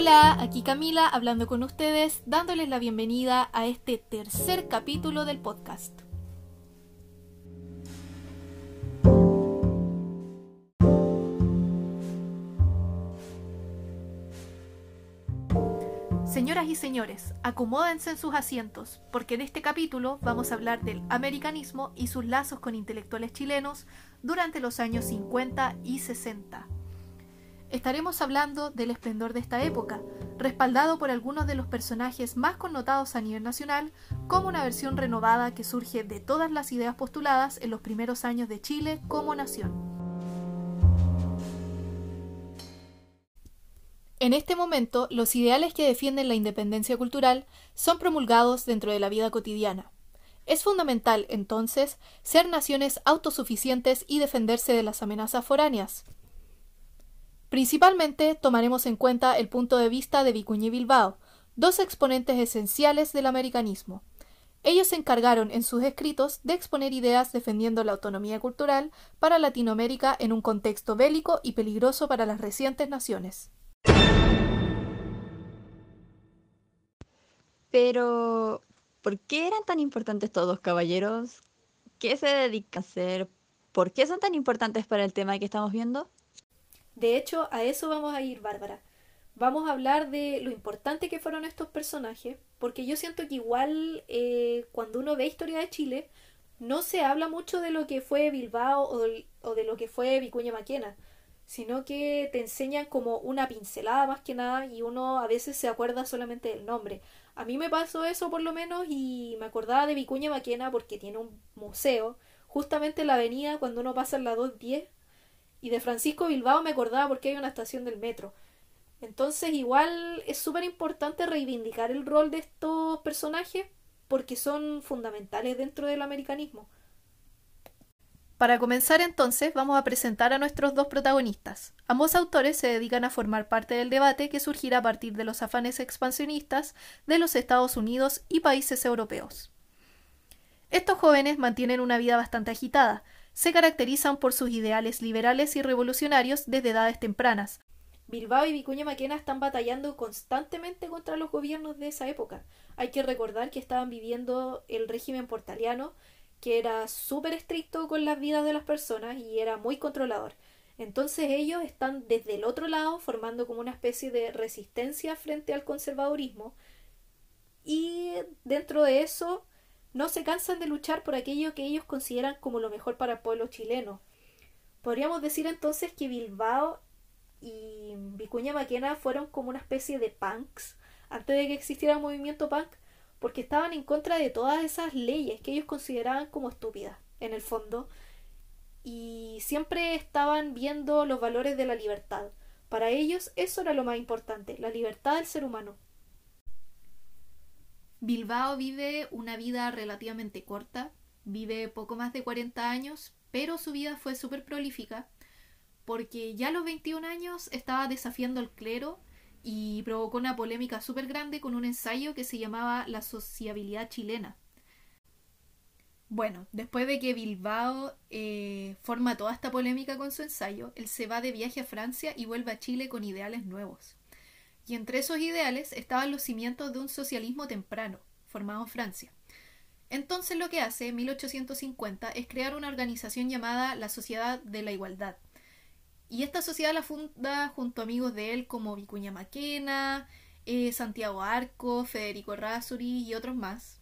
Hola, aquí Camila hablando con ustedes, dándoles la bienvenida a este tercer capítulo del podcast. Señoras y señores, acomódense en sus asientos, porque en este capítulo vamos a hablar del americanismo y sus lazos con intelectuales chilenos durante los años 50 y 60. Estaremos hablando del esplendor de esta época, respaldado por algunos de los personajes más connotados a nivel nacional, como una versión renovada que surge de todas las ideas postuladas en los primeros años de Chile como nación. En este momento, los ideales que defienden la independencia cultural son promulgados dentro de la vida cotidiana. Es fundamental, entonces, ser naciones autosuficientes y defenderse de las amenazas foráneas. Principalmente tomaremos en cuenta el punto de vista de Vicuña y Bilbao, dos exponentes esenciales del americanismo. Ellos se encargaron en sus escritos de exponer ideas defendiendo la autonomía cultural para Latinoamérica en un contexto bélico y peligroso para las recientes naciones. Pero, ¿por qué eran tan importantes todos, caballeros? ¿Qué se dedica a hacer? ¿Por qué son tan importantes para el tema que estamos viendo? De hecho, a eso vamos a ir, Bárbara. Vamos a hablar de lo importante que fueron estos personajes, porque yo siento que igual eh, cuando uno ve historia de Chile, no se habla mucho de lo que fue Bilbao o, o de lo que fue Vicuña Maquena, sino que te enseñan como una pincelada más que nada y uno a veces se acuerda solamente del nombre. A mí me pasó eso por lo menos y me acordaba de Vicuña Maquena porque tiene un museo justamente en la avenida cuando uno pasa en la 210 y de Francisco Bilbao me acordaba porque hay una estación del metro. Entonces igual es súper importante reivindicar el rol de estos personajes porque son fundamentales dentro del americanismo. Para comenzar entonces vamos a presentar a nuestros dos protagonistas. Ambos autores se dedican a formar parte del debate que surgirá a partir de los afanes expansionistas de los Estados Unidos y países europeos. Estos jóvenes mantienen una vida bastante agitada, se caracterizan por sus ideales liberales y revolucionarios desde edades tempranas. Bilbao y Vicuña Maquena están batallando constantemente contra los gobiernos de esa época. Hay que recordar que estaban viviendo el régimen portaliano, que era súper estricto con las vidas de las personas y era muy controlador. Entonces ellos están desde el otro lado formando como una especie de resistencia frente al conservadurismo y dentro de eso no se cansan de luchar por aquello que ellos consideran como lo mejor para el pueblo chileno. Podríamos decir entonces que Bilbao y Vicuña Maquena fueron como una especie de punks antes de que existiera el movimiento punk, porque estaban en contra de todas esas leyes que ellos consideraban como estúpidas, en el fondo, y siempre estaban viendo los valores de la libertad. Para ellos eso era lo más importante, la libertad del ser humano. Bilbao vive una vida relativamente corta, vive poco más de 40 años, pero su vida fue súper prolífica porque ya a los 21 años estaba desafiando al clero y provocó una polémica súper grande con un ensayo que se llamaba La sociabilidad chilena. Bueno, después de que Bilbao eh, forma toda esta polémica con su ensayo, él se va de viaje a Francia y vuelve a Chile con ideales nuevos y entre esos ideales estaban los cimientos de un socialismo temprano, formado en Francia. Entonces lo que hace en 1850 es crear una organización llamada la Sociedad de la Igualdad. Y esta sociedad la funda junto a amigos de él como Vicuña Maquena, eh, Santiago Arco, Federico Rasuri y otros más.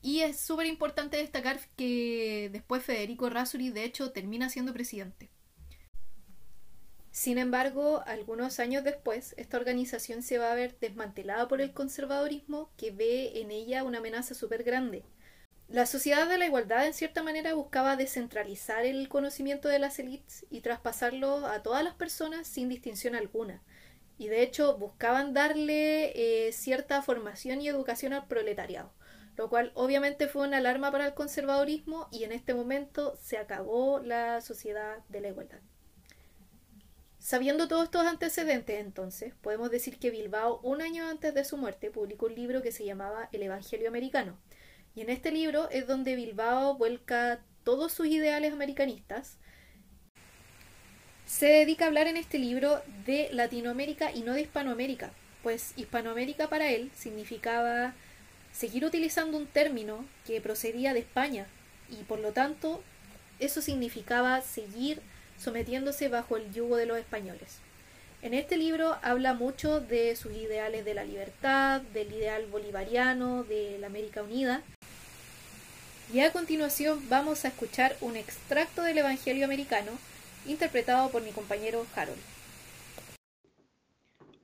Y es súper importante destacar que después Federico Rasuri de hecho termina siendo presidente. Sin embargo, algunos años después, esta organización se va a ver desmantelada por el conservadurismo que ve en ella una amenaza súper grande. La sociedad de la igualdad en cierta manera buscaba descentralizar el conocimiento de las élites y traspasarlo a todas las personas sin distinción alguna. Y de hecho buscaban darle eh, cierta formación y educación al proletariado, lo cual obviamente fue una alarma para el conservadurismo y en este momento se acabó la sociedad de la igualdad. Sabiendo todos estos antecedentes, entonces, podemos decir que Bilbao, un año antes de su muerte, publicó un libro que se llamaba El Evangelio Americano. Y en este libro es donde Bilbao vuelca todos sus ideales americanistas. Se dedica a hablar en este libro de Latinoamérica y no de Hispanoamérica, pues Hispanoamérica para él significaba seguir utilizando un término que procedía de España y por lo tanto eso significaba seguir sometiéndose bajo el yugo de los españoles. En este libro habla mucho de sus ideales de la libertad, del ideal bolivariano, de la América Unida. Y a continuación vamos a escuchar un extracto del Evangelio americano interpretado por mi compañero Harold.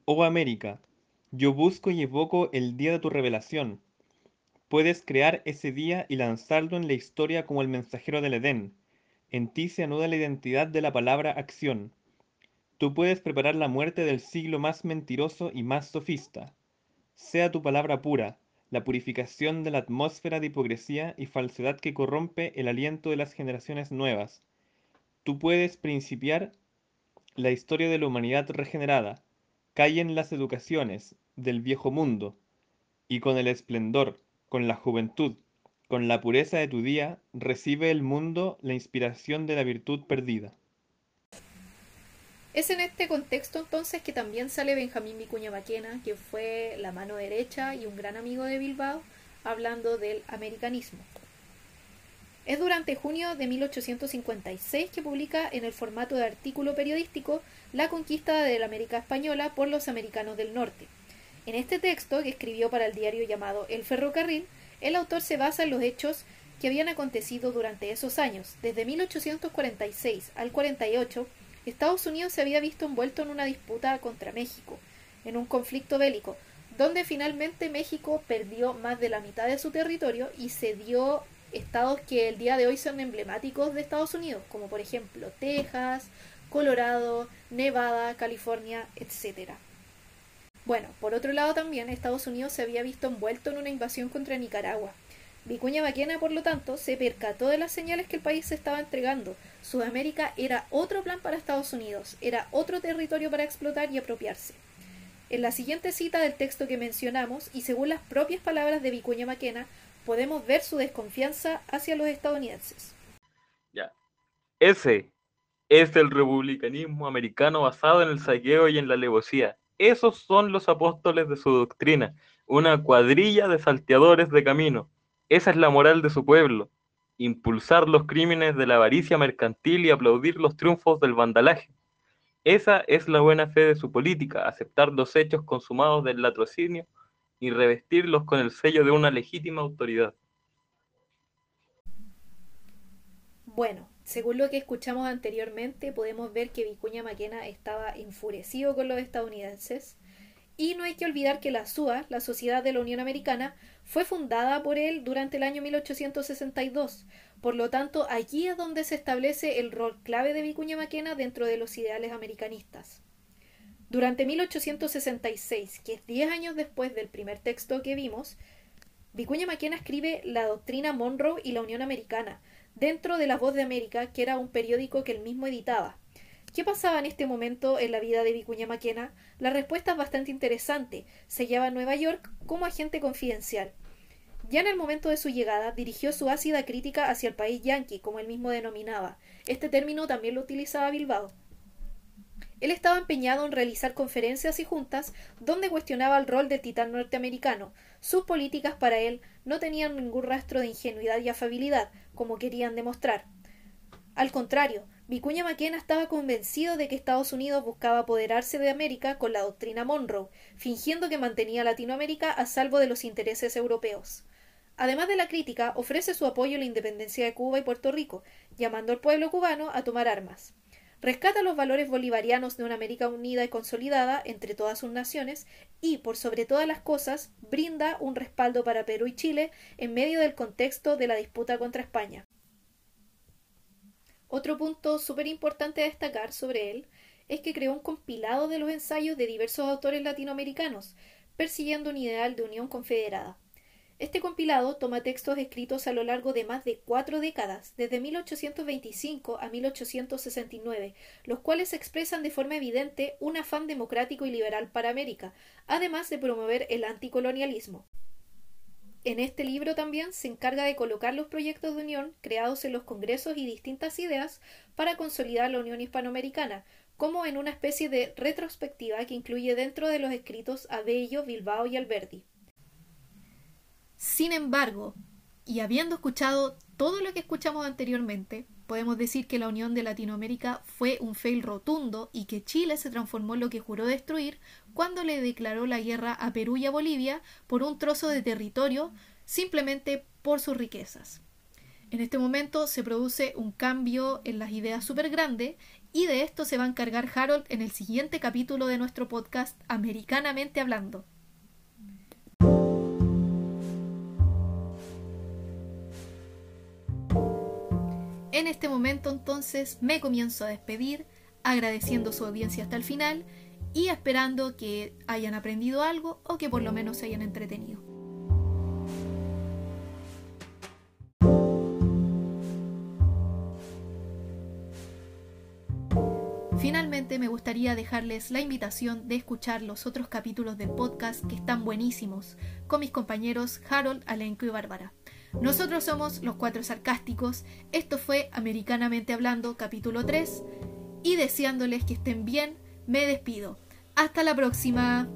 Oh América, yo busco y evoco el día de tu revelación. Puedes crear ese día y lanzarlo en la historia como el mensajero del Edén. En ti se anuda la identidad de la palabra acción Tú puedes preparar la muerte del siglo más mentiroso y más sofista. Sea tu palabra pura, la purificación de la atmósfera de hipocresía y falsedad que corrompe el aliento de las generaciones nuevas. Tú puedes principiar la historia de la humanidad regenerada. Callen las educaciones del viejo mundo, y con el esplendor, con la juventud, con la pureza de tu día, recibe el mundo la inspiración de la virtud perdida. Es en este contexto entonces que también sale Benjamín Vicuña Maquena, que fue la mano derecha y un gran amigo de Bilbao, hablando del americanismo. Es durante junio de 1856 que publica en el formato de artículo periodístico La conquista de la América Española por los americanos del norte. En este texto, que escribió para el diario llamado El Ferrocarril, el autor se basa en los hechos que habían acontecido durante esos años, desde 1846 al 48, Estados Unidos se había visto envuelto en una disputa contra México, en un conflicto bélico, donde finalmente México perdió más de la mitad de su territorio y cedió estados que el día de hoy son emblemáticos de Estados Unidos, como por ejemplo Texas, Colorado, Nevada, California, etc. Bueno, por otro lado también Estados Unidos se había visto envuelto en una invasión contra Nicaragua, Vicuña Maquena, por lo tanto, se percató de las señales que el país se estaba entregando. Sudamérica era otro plan para Estados Unidos, era otro territorio para explotar y apropiarse. En la siguiente cita del texto que mencionamos, y según las propias palabras de Vicuña Maquena, podemos ver su desconfianza hacia los estadounidenses. Ya. Ese es el republicanismo americano basado en el saqueo y en la alevosía. Esos son los apóstoles de su doctrina, una cuadrilla de salteadores de camino esa es la moral de su pueblo, impulsar los crímenes de la avaricia mercantil y aplaudir los triunfos del vandalaje. Esa es la buena fe de su política, aceptar los hechos consumados del latrocinio y revestirlos con el sello de una legítima autoridad. Bueno, según lo que escuchamos anteriormente, podemos ver que Vicuña Maquena estaba enfurecido con los estadounidenses y no hay que olvidar que la SUA, la Sociedad de la Unión Americana, fue fundada por él durante el año 1862. Por lo tanto, allí es donde se establece el rol clave de Vicuña Maquena dentro de los ideales americanistas. Durante 1866, que es 10 años después del primer texto que vimos, Vicuña Maquena escribe La doctrina Monroe y la Unión Americana, dentro de La Voz de América, que era un periódico que él mismo editaba. ¿Qué pasaba en este momento en la vida de Vicuña Maquena? La respuesta es bastante interesante. Se lleva a Nueva York como agente confidencial. Ya en el momento de su llegada dirigió su ácida crítica hacia el país yanqui, como él mismo denominaba. Este término también lo utilizaba Bilbao. Él estaba empeñado en realizar conferencias y juntas donde cuestionaba el rol del titán norteamericano. Sus políticas para él no tenían ningún rastro de ingenuidad y afabilidad, como querían demostrar. Al contrario, Vicuña Maquena estaba convencido de que Estados Unidos buscaba apoderarse de América con la doctrina Monroe, fingiendo que mantenía Latinoamérica a salvo de los intereses europeos. Además de la crítica, ofrece su apoyo a la independencia de Cuba y Puerto Rico, llamando al pueblo cubano a tomar armas. Rescata los valores bolivarianos de una América unida y consolidada entre todas sus naciones y, por sobre todas las cosas, brinda un respaldo para Perú y Chile en medio del contexto de la disputa contra España. Otro punto súper importante a destacar sobre él es que creó un compilado de los ensayos de diversos autores latinoamericanos, persiguiendo un ideal de unión confederada. Este compilado toma textos escritos a lo largo de más de cuatro décadas, desde 1825 a 1869, los cuales expresan de forma evidente un afán democrático y liberal para América, además de promover el anticolonialismo. En este libro también se encarga de colocar los proyectos de unión creados en los congresos y distintas ideas para consolidar la Unión Hispanoamericana, como en una especie de retrospectiva que incluye dentro de los escritos a Bello, Bilbao y Alberti. Sin embargo, y habiendo escuchado todo lo que escuchamos anteriormente, podemos decir que la Unión de Latinoamérica fue un fail rotundo y que Chile se transformó en lo que juró destruir cuando le declaró la guerra a Perú y a Bolivia por un trozo de territorio simplemente por sus riquezas. En este momento se produce un cambio en las ideas súper grande y de esto se va a encargar Harold en el siguiente capítulo de nuestro podcast Americanamente Hablando. En este momento entonces me comienzo a despedir, agradeciendo su audiencia hasta el final y esperando que hayan aprendido algo o que por lo menos se hayan entretenido. Finalmente me gustaría dejarles la invitación de escuchar los otros capítulos del podcast que están buenísimos con mis compañeros Harold, Alenco y Bárbara. Nosotros somos los cuatro sarcásticos. Esto fue Americanamente Hablando, capítulo 3. Y deseándoles que estén bien, me despido. Hasta la próxima.